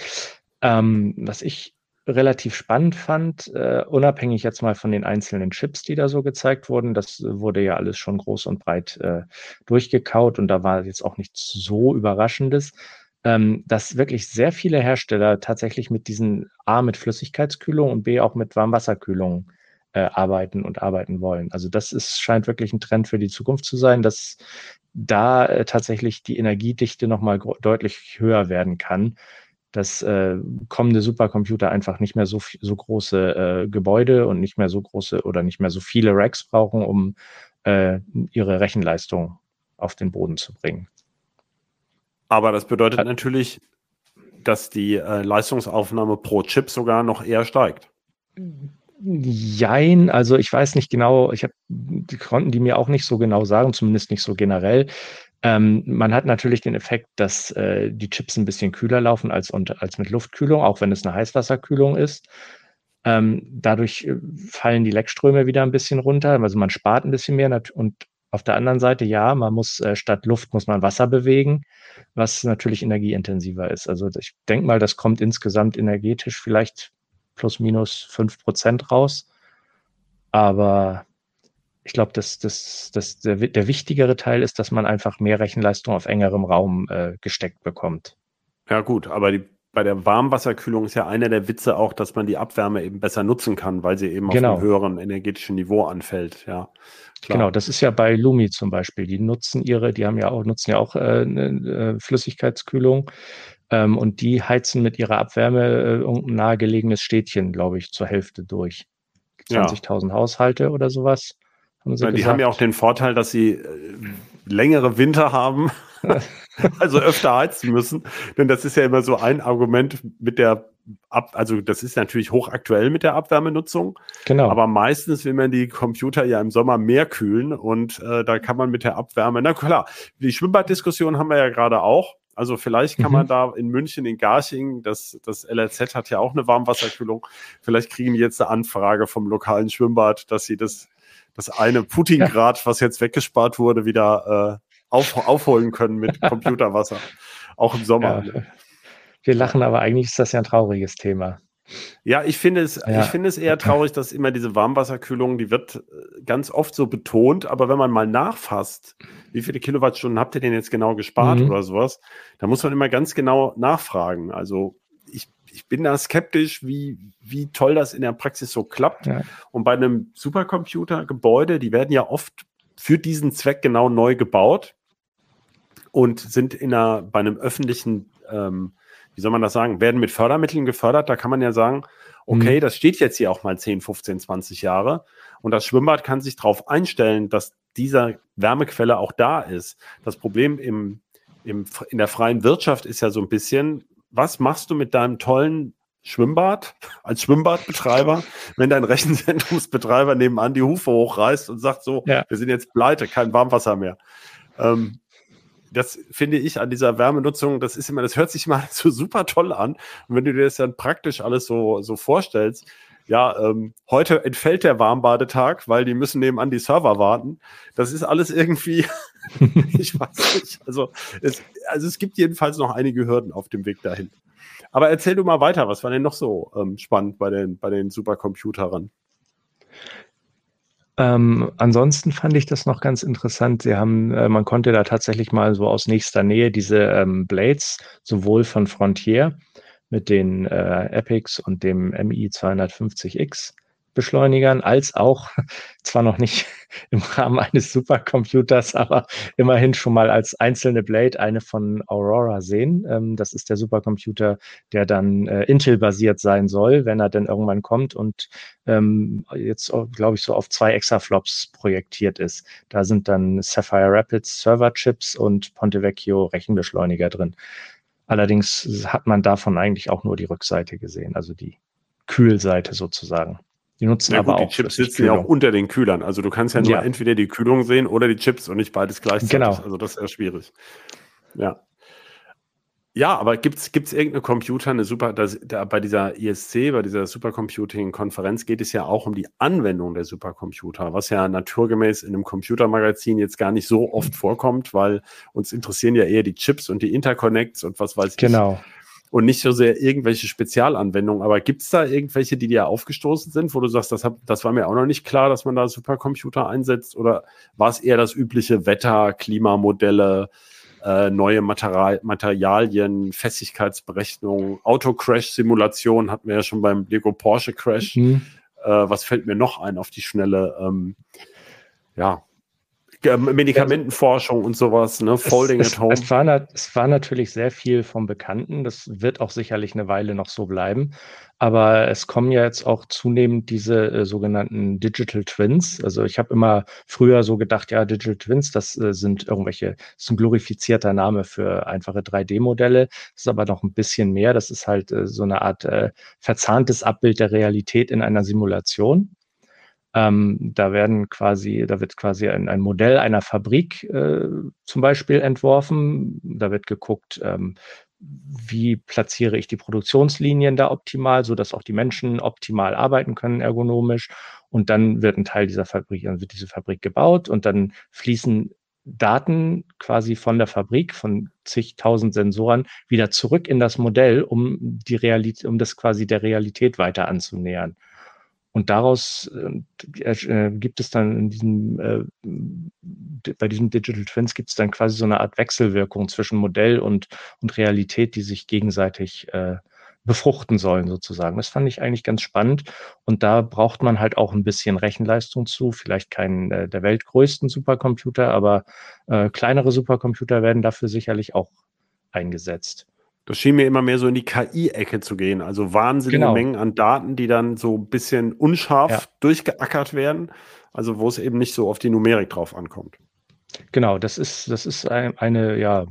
Ähm, was ich relativ spannend fand, äh, unabhängig jetzt mal von den einzelnen Chips, die da so gezeigt wurden. Das wurde ja alles schon groß und breit äh, durchgekaut und da war jetzt auch nichts so Überraschendes, ähm, dass wirklich sehr viele Hersteller tatsächlich mit diesen A mit Flüssigkeitskühlung und B auch mit Warmwasserkühlung äh, arbeiten und arbeiten wollen. Also das ist, scheint wirklich ein Trend für die Zukunft zu sein, dass da äh, tatsächlich die Energiedichte nochmal deutlich höher werden kann dass äh, kommende Supercomputer einfach nicht mehr so, so große äh, Gebäude und nicht mehr so große oder nicht mehr so viele Racks brauchen, um äh, ihre Rechenleistung auf den Boden zu bringen. Aber das bedeutet natürlich, dass die äh, Leistungsaufnahme pro Chip sogar noch eher steigt. Jein, also ich weiß nicht genau, ich habe, die konnten die mir auch nicht so genau sagen, zumindest nicht so generell. Ähm, man hat natürlich den Effekt, dass äh, die Chips ein bisschen kühler laufen als, und, als mit Luftkühlung, auch wenn es eine Heißwasserkühlung ist. Ähm, dadurch äh, fallen die Leckströme wieder ein bisschen runter, also man spart ein bisschen mehr und auf der anderen Seite, ja, man muss äh, statt Luft muss man Wasser bewegen, was natürlich energieintensiver ist. Also ich denke mal, das kommt insgesamt energetisch vielleicht plus minus fünf Prozent raus. Aber ich glaube, dass das, das, der, der wichtigere Teil ist, dass man einfach mehr Rechenleistung auf engerem Raum äh, gesteckt bekommt. Ja, gut, aber die, bei der Warmwasserkühlung ist ja einer der Witze auch, dass man die Abwärme eben besser nutzen kann, weil sie eben genau. auf einem höheren energetischen Niveau anfällt. Ja, klar. Genau, das ist ja bei Lumi zum Beispiel. Die nutzen ihre, die haben ja auch, nutzen ja auch äh, eine äh, Flüssigkeitskühlung. Ähm, und die heizen mit ihrer Abwärme äh, irgendein nahegelegenes Städtchen, glaube ich, zur Hälfte durch. 20.000 ja. Haushalte oder sowas. Haben ja, die haben ja auch den Vorteil, dass sie äh, längere Winter haben, also öfter heizen müssen. Denn das ist ja immer so ein Argument mit der Ab, also das ist natürlich hochaktuell mit der Abwärmenutzung. Genau. Aber meistens will man die Computer ja im Sommer mehr kühlen und äh, da kann man mit der Abwärme, na klar, die Schwimmbaddiskussion haben wir ja gerade auch. Also vielleicht kann mhm. man da in München, in Garching, das, das LRZ hat ja auch eine Warmwasserkühlung, vielleicht kriegen die jetzt eine Anfrage vom lokalen Schwimmbad, dass sie das das eine Putin-Grad, was jetzt weggespart wurde, wieder äh, auf, aufholen können mit Computerwasser. Auch im Sommer. Ja. Wir lachen, aber eigentlich ist das ja ein trauriges Thema. Ja, ich finde es, ja. ich finde es eher traurig, dass immer diese Warmwasserkühlung, die wird äh, ganz oft so betont, aber wenn man mal nachfasst, wie viele Kilowattstunden habt ihr denn jetzt genau gespart mhm. oder sowas, da muss man immer ganz genau nachfragen. Also ich ich bin da skeptisch, wie, wie toll das in der Praxis so klappt. Ja. Und bei einem Supercomputer-Gebäude, die werden ja oft für diesen Zweck genau neu gebaut und sind in einer, bei einem öffentlichen, ähm, wie soll man das sagen, werden mit Fördermitteln gefördert. Da kann man ja sagen, okay, mhm. das steht jetzt hier auch mal 10, 15, 20 Jahre. Und das Schwimmbad kann sich darauf einstellen, dass dieser Wärmequelle auch da ist. Das Problem im, im, in der freien Wirtschaft ist ja so ein bisschen, was machst du mit deinem tollen Schwimmbad als Schwimmbadbetreiber, wenn dein Rechenzentrumsbetreiber nebenan die Hufe hochreißt und sagt so, ja. wir sind jetzt pleite, kein Warmwasser mehr. Ähm, das finde ich an dieser Wärmenutzung, das ist immer, das hört sich mal so super toll an. Und wenn du dir das dann praktisch alles so, so vorstellst, ja, ähm, heute entfällt der Warmbadetag, weil die müssen nebenan die Server warten. Das ist alles irgendwie, ich weiß nicht. Also es, also es gibt jedenfalls noch einige Hürden auf dem Weg dahin. Aber erzähl du mal weiter, was war denn noch so ähm, spannend bei den, bei den Supercomputerern? Ähm, ansonsten fand ich das noch ganz interessant. Sie haben, äh, man konnte da tatsächlich mal so aus nächster Nähe diese ähm, Blades sowohl von Frontier mit den äh, Epics und dem MI 250X Beschleunigern, als auch zwar noch nicht im Rahmen eines Supercomputers, aber immerhin schon mal als einzelne Blade eine von Aurora sehen. Ähm, das ist der Supercomputer, der dann äh, Intel-basiert sein soll, wenn er denn irgendwann kommt und ähm, jetzt, glaube ich, so auf zwei Exaflops projektiert ist. Da sind dann Sapphire Rapids Server-Chips und Ponte Vecchio Rechenbeschleuniger drin. Allerdings hat man davon eigentlich auch nur die Rückseite gesehen, also die Kühlseite sozusagen. Die nutzen ja, aber gut, auch. Die Chips sitzen ja auch unter den Kühlern. Also du kannst ja nur ja. entweder die Kühlung sehen oder die Chips und nicht beides gleichzeitig. Genau. Also das ist ja schwierig. Ja. Ja, aber gibt es irgendeine Computer, eine super, das, da, bei dieser ISC, bei dieser Supercomputing-Konferenz geht es ja auch um die Anwendung der Supercomputer, was ja naturgemäß in einem Computermagazin jetzt gar nicht so oft vorkommt, weil uns interessieren ja eher die Chips und die Interconnects und was weiß genau. ich. Genau. Und nicht so sehr irgendwelche Spezialanwendungen. Aber gibt es da irgendwelche, die dir aufgestoßen sind, wo du sagst, das, hab, das war mir auch noch nicht klar, dass man da Supercomputer einsetzt? Oder war es eher das übliche Wetter, Klimamodelle, äh, neue Material Materialien, Festigkeitsberechnung, Autocrash-Simulation hatten wir ja schon beim Lego Porsche Crash. Mhm. Äh, was fällt mir noch ein auf die Schnelle? Ähm, ja, Medikamentenforschung und sowas, ne? Folding es, at Home. Es war, es war natürlich sehr viel vom Bekannten. Das wird auch sicherlich eine Weile noch so bleiben. Aber es kommen ja jetzt auch zunehmend diese äh, sogenannten Digital Twins. Also ich habe immer früher so gedacht, ja, Digital Twins, das äh, sind irgendwelche, das ist ein glorifizierter Name für einfache 3D-Modelle. Das ist aber noch ein bisschen mehr. Das ist halt äh, so eine Art äh, verzahntes Abbild der Realität in einer Simulation. Ähm, da werden quasi, da wird quasi ein, ein Modell einer Fabrik äh, zum Beispiel entworfen. Da wird geguckt, ähm, wie platziere ich die Produktionslinien da optimal, so dass auch die Menschen optimal arbeiten können ergonomisch. Und dann wird ein Teil dieser Fabrik, dann wird diese Fabrik gebaut und dann fließen Daten quasi von der Fabrik, von zigtausend Sensoren, wieder zurück in das Modell, um die Realität, um das quasi der Realität weiter anzunähern. Und daraus äh, äh, gibt es dann in diesem, äh, bei diesem Digital Twins gibt es dann quasi so eine Art Wechselwirkung zwischen Modell und, und Realität, die sich gegenseitig äh, befruchten sollen sozusagen. Das fand ich eigentlich ganz spannend. Und da braucht man halt auch ein bisschen Rechenleistung zu. Vielleicht keinen äh, der weltgrößten Supercomputer, aber äh, kleinere Supercomputer werden dafür sicherlich auch eingesetzt. Das schien mir immer mehr so in die KI-Ecke zu gehen. Also wahnsinnige genau. Mengen an Daten, die dann so ein bisschen unscharf ja. durchgeackert werden. Also wo es eben nicht so auf die Numerik drauf ankommt. Genau, das ist, das ist ein, eine ja,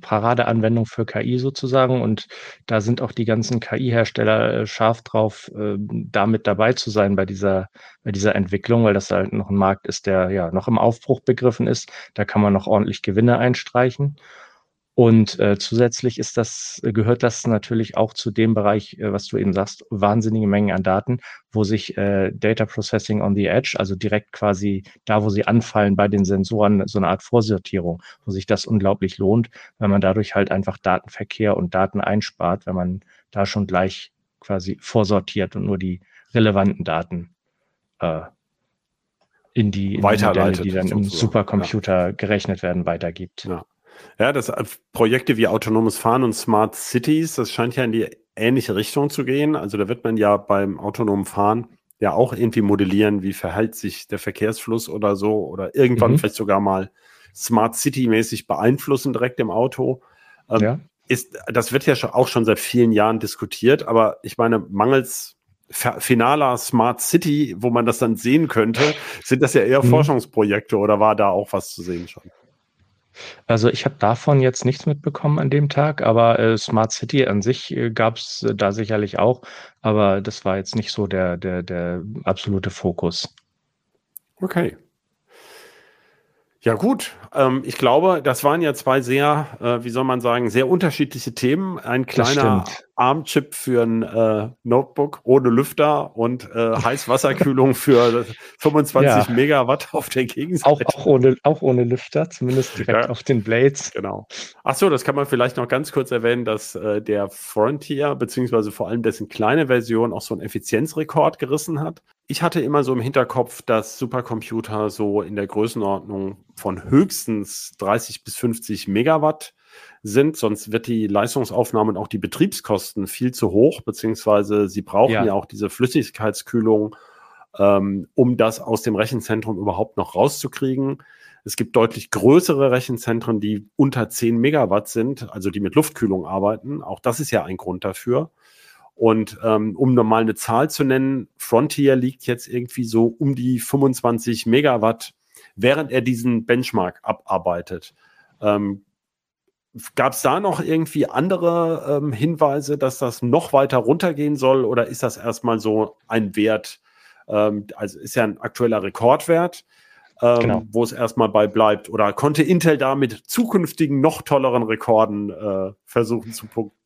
Paradeanwendung für KI sozusagen. Und da sind auch die ganzen KI-Hersteller äh, scharf drauf, äh, damit dabei zu sein bei dieser, bei dieser Entwicklung, weil das halt noch ein Markt ist, der ja noch im Aufbruch begriffen ist. Da kann man noch ordentlich Gewinne einstreichen. Und äh, zusätzlich ist das, gehört das natürlich auch zu dem Bereich, äh, was du eben sagst, wahnsinnige Mengen an Daten, wo sich äh, Data Processing on the Edge, also direkt quasi da, wo sie anfallen bei den Sensoren, so eine Art Vorsortierung, wo sich das unglaublich lohnt, weil man dadurch halt einfach Datenverkehr und Daten einspart, wenn man da schon gleich quasi vorsortiert und nur die relevanten Daten äh, in die, in die Modelle, die dann im Supercomputer ja. gerechnet werden, weitergibt. Ja. Ja, das äh, Projekte wie autonomes Fahren und Smart Cities, das scheint ja in die ähnliche Richtung zu gehen. Also da wird man ja beim autonomen Fahren ja auch irgendwie modellieren, wie verhält sich der Verkehrsfluss oder so oder irgendwann mhm. vielleicht sogar mal Smart City mäßig beeinflussen direkt im Auto. Ähm, ja. Ist, das wird ja auch schon seit vielen Jahren diskutiert, aber ich meine, mangels finaler Smart City, wo man das dann sehen könnte, sind das ja eher mhm. Forschungsprojekte oder war da auch was zu sehen schon? Also ich habe davon jetzt nichts mitbekommen an dem Tag, aber äh, Smart City an sich äh, gab es äh, da sicherlich auch, aber das war jetzt nicht so der, der, der absolute Fokus. Okay. Ja gut, ähm, ich glaube, das waren ja zwei sehr, äh, wie soll man sagen, sehr unterschiedliche Themen. Ein kleiner ARM-Chip für ein äh, Notebook ohne Lüfter und äh, Heißwasserkühlung für 25 ja. Megawatt auf der Gegenseite. Auch, auch, ohne, auch ohne Lüfter, zumindest direkt ja. auf den Blades. Genau. Ach so, das kann man vielleicht noch ganz kurz erwähnen, dass äh, der Frontier, beziehungsweise vor allem dessen kleine Version, auch so einen Effizienzrekord gerissen hat ich hatte immer so im Hinterkopf, dass Supercomputer so in der Größenordnung von höchstens 30 bis 50 Megawatt sind, sonst wird die Leistungsaufnahme und auch die Betriebskosten viel zu hoch, beziehungsweise sie brauchen ja, ja auch diese Flüssigkeitskühlung, ähm, um das aus dem Rechenzentrum überhaupt noch rauszukriegen. Es gibt deutlich größere Rechenzentren, die unter 10 Megawatt sind, also die mit Luftkühlung arbeiten. Auch das ist ja ein Grund dafür. Und ähm, um nochmal eine Zahl zu nennen, Frontier liegt jetzt irgendwie so um die 25 Megawatt, während er diesen Benchmark abarbeitet. Ähm, Gab es da noch irgendwie andere ähm, Hinweise, dass das noch weiter runtergehen soll oder ist das erstmal so ein Wert, ähm, also ist ja ein aktueller Rekordwert, ähm, genau. wo es erstmal bei bleibt? Oder konnte Intel da mit zukünftigen noch tolleren Rekorden äh, versuchen zu punkten?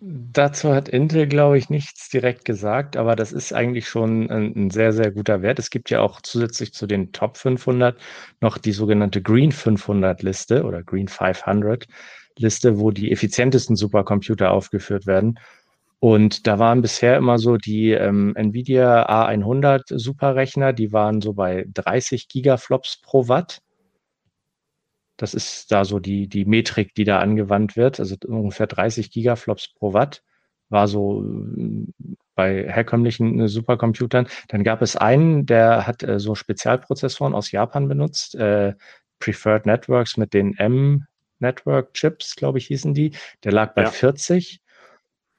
Dazu hat Intel, glaube ich, nichts direkt gesagt, aber das ist eigentlich schon ein, ein, sehr, sehr guter Wert. Es gibt ja auch zusätzlich zu den Top 500 noch die sogenannte Green 500 Liste oder Green 500 Liste, wo die effizientesten Supercomputer aufgeführt werden. Und da waren bisher immer so die ähm, Nvidia A100 Superrechner, die waren so bei 30 Gigaflops pro Watt. Das ist da so die, die Metrik, die da angewandt wird. Also ungefähr 30 Gigaflops pro Watt war so äh, bei herkömmlichen äh, Supercomputern. Dann gab es einen, der hat äh, so Spezialprozessoren aus Japan benutzt, äh, Preferred Networks mit den M-Network-Chips, glaube ich, hießen die. Der lag bei ja. 40.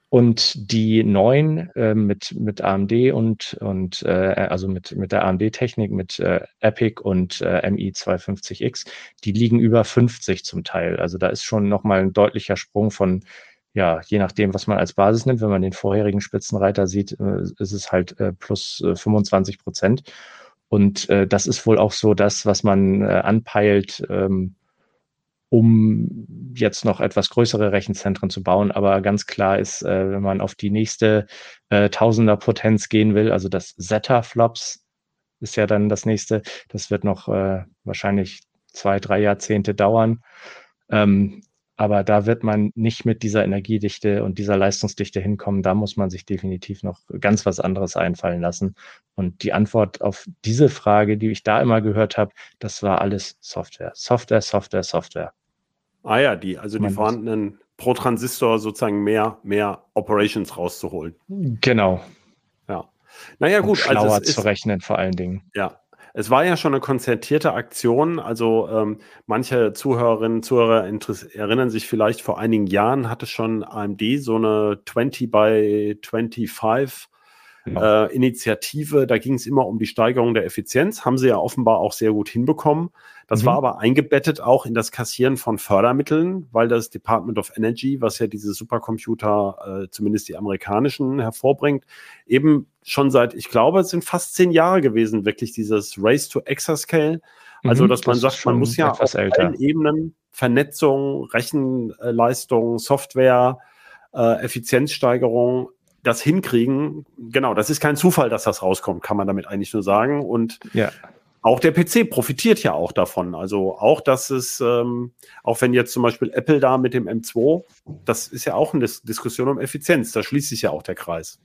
Und die neuen äh, mit, mit AMD und, und äh, also mit, mit der AMD-Technik, mit äh, Epic und äh, MI250X, die liegen über 50 zum Teil. Also da ist schon nochmal ein deutlicher Sprung von, ja, je nachdem, was man als Basis nimmt, wenn man den vorherigen Spitzenreiter sieht, äh, ist es halt äh, plus äh, 25 Prozent. Und äh, das ist wohl auch so das, was man äh, anpeilt, ähm, um jetzt noch etwas größere Rechenzentren zu bauen. Aber ganz klar ist, äh, wenn man auf die nächste äh, Tausender-Potenz gehen will, also das Zeta-Flops ist ja dann das nächste, das wird noch äh, wahrscheinlich zwei, drei Jahrzehnte dauern. Ähm, aber da wird man nicht mit dieser Energiedichte und dieser Leistungsdichte hinkommen. Da muss man sich definitiv noch ganz was anderes einfallen lassen. Und die Antwort auf diese Frage, die ich da immer gehört habe, das war alles Software. Software, Software, Software. Ah ja, die, also die vorhandenen pro Transistor sozusagen mehr, mehr Operations rauszuholen. Genau. Ja. Naja, gut. Und also schlauer also zu ist, rechnen vor allen Dingen. Ja. Es war ja schon eine konzertierte Aktion. Also ähm, manche Zuhörerinnen und Zuhörer erinnern sich vielleicht, vor einigen Jahren hatte schon AMD so eine 20 by 25 äh, Initiative. Da ging es immer um die Steigerung der Effizienz. Haben sie ja offenbar auch sehr gut hinbekommen. Das mhm. war aber eingebettet auch in das Kassieren von Fördermitteln, weil das Department of Energy, was ja diese Supercomputer, äh, zumindest die amerikanischen, hervorbringt, eben schon seit, ich glaube, es sind fast zehn Jahre gewesen, wirklich dieses Race to Exascale. Also, mhm, dass man sagt, man muss ja auf älter. allen Ebenen Vernetzung, Rechenleistung, Software, äh, Effizienzsteigerung, das hinkriegen. Genau, das ist kein Zufall, dass das rauskommt, kann man damit eigentlich nur sagen. Und ja auch der PC profitiert ja auch davon. Also auch, dass es, ähm, auch wenn jetzt zum Beispiel Apple da mit dem M2, das ist ja auch eine Diskussion um Effizienz. Da schließt sich ja auch der Kreis.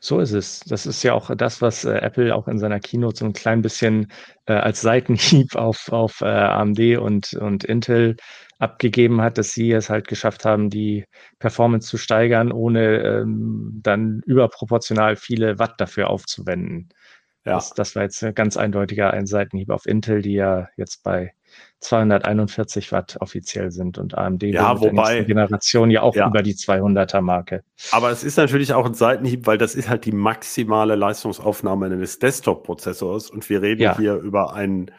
So ist es. Das ist ja auch das, was äh, Apple auch in seiner Keynote so ein klein bisschen äh, als Seitenhieb auf, auf äh, AMD und, und Intel abgegeben hat, dass sie es halt geschafft haben, die Performance zu steigern, ohne ähm, dann überproportional viele Watt dafür aufzuwenden. Ja. Das, das war jetzt ein ganz eindeutiger ein Seitenhieb auf Intel, die ja jetzt bei 241 Watt offiziell sind und AMD ja, wobei, der Generation ja auch ja. über die 200er Marke. Aber es ist natürlich auch ein Seitenhieb, weil das ist halt die maximale Leistungsaufnahme eines Desktop-Prozessors und wir reden ja. hier über einen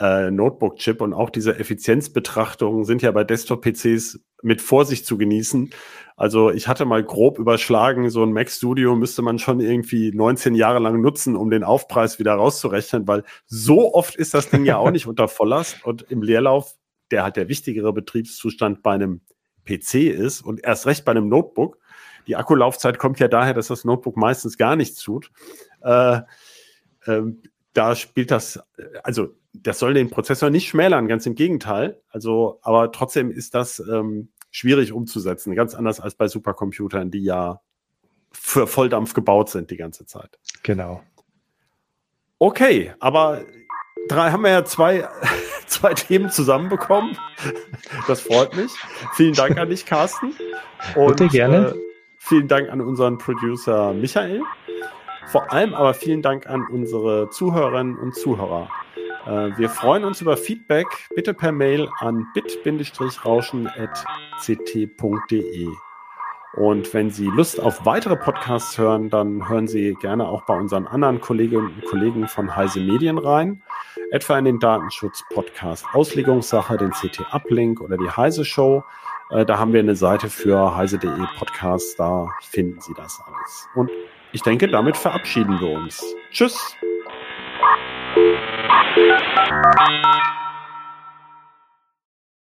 äh, Notebook-Chip und auch diese Effizienzbetrachtungen sind ja bei Desktop-PCs mit Vorsicht zu genießen. Also ich hatte mal grob überschlagen, so ein Mac Studio müsste man schon irgendwie 19 Jahre lang nutzen, um den Aufpreis wieder rauszurechnen, weil so oft ist das Ding ja auch nicht unter Volllast und im Leerlauf, der halt der wichtigere Betriebszustand bei einem PC ist und erst recht bei einem Notebook. Die Akkulaufzeit kommt ja daher, dass das Notebook meistens gar nichts tut. Äh, äh, da spielt das, also das soll den Prozessor nicht schmälern, ganz im Gegenteil. Also, aber trotzdem ist das ähm, schwierig umzusetzen, ganz anders als bei Supercomputern, die ja für Volldampf gebaut sind die ganze Zeit. Genau. Okay, aber drei haben wir ja zwei, zwei Themen zusammenbekommen. Das freut mich. Vielen Dank an dich, Carsten. Und, Bitte gerne. Äh, vielen Dank an unseren Producer Michael. Vor allem aber vielen Dank an unsere Zuhörerinnen und Zuhörer. Äh, wir freuen uns über Feedback, bitte per Mail an bit-rauschen.ct.de. Und wenn Sie Lust auf weitere Podcasts hören, dann hören Sie gerne auch bei unseren anderen Kolleginnen und Kollegen von Heise Medien rein, etwa in den Datenschutz-Podcast Auslegungssache, den CT-Uplink oder die Heise Show. Äh, da haben wir eine Seite für heise.de Podcasts, da finden Sie das alles. Und ich denke, damit verabschieden wir uns. Tschüss! Thank you.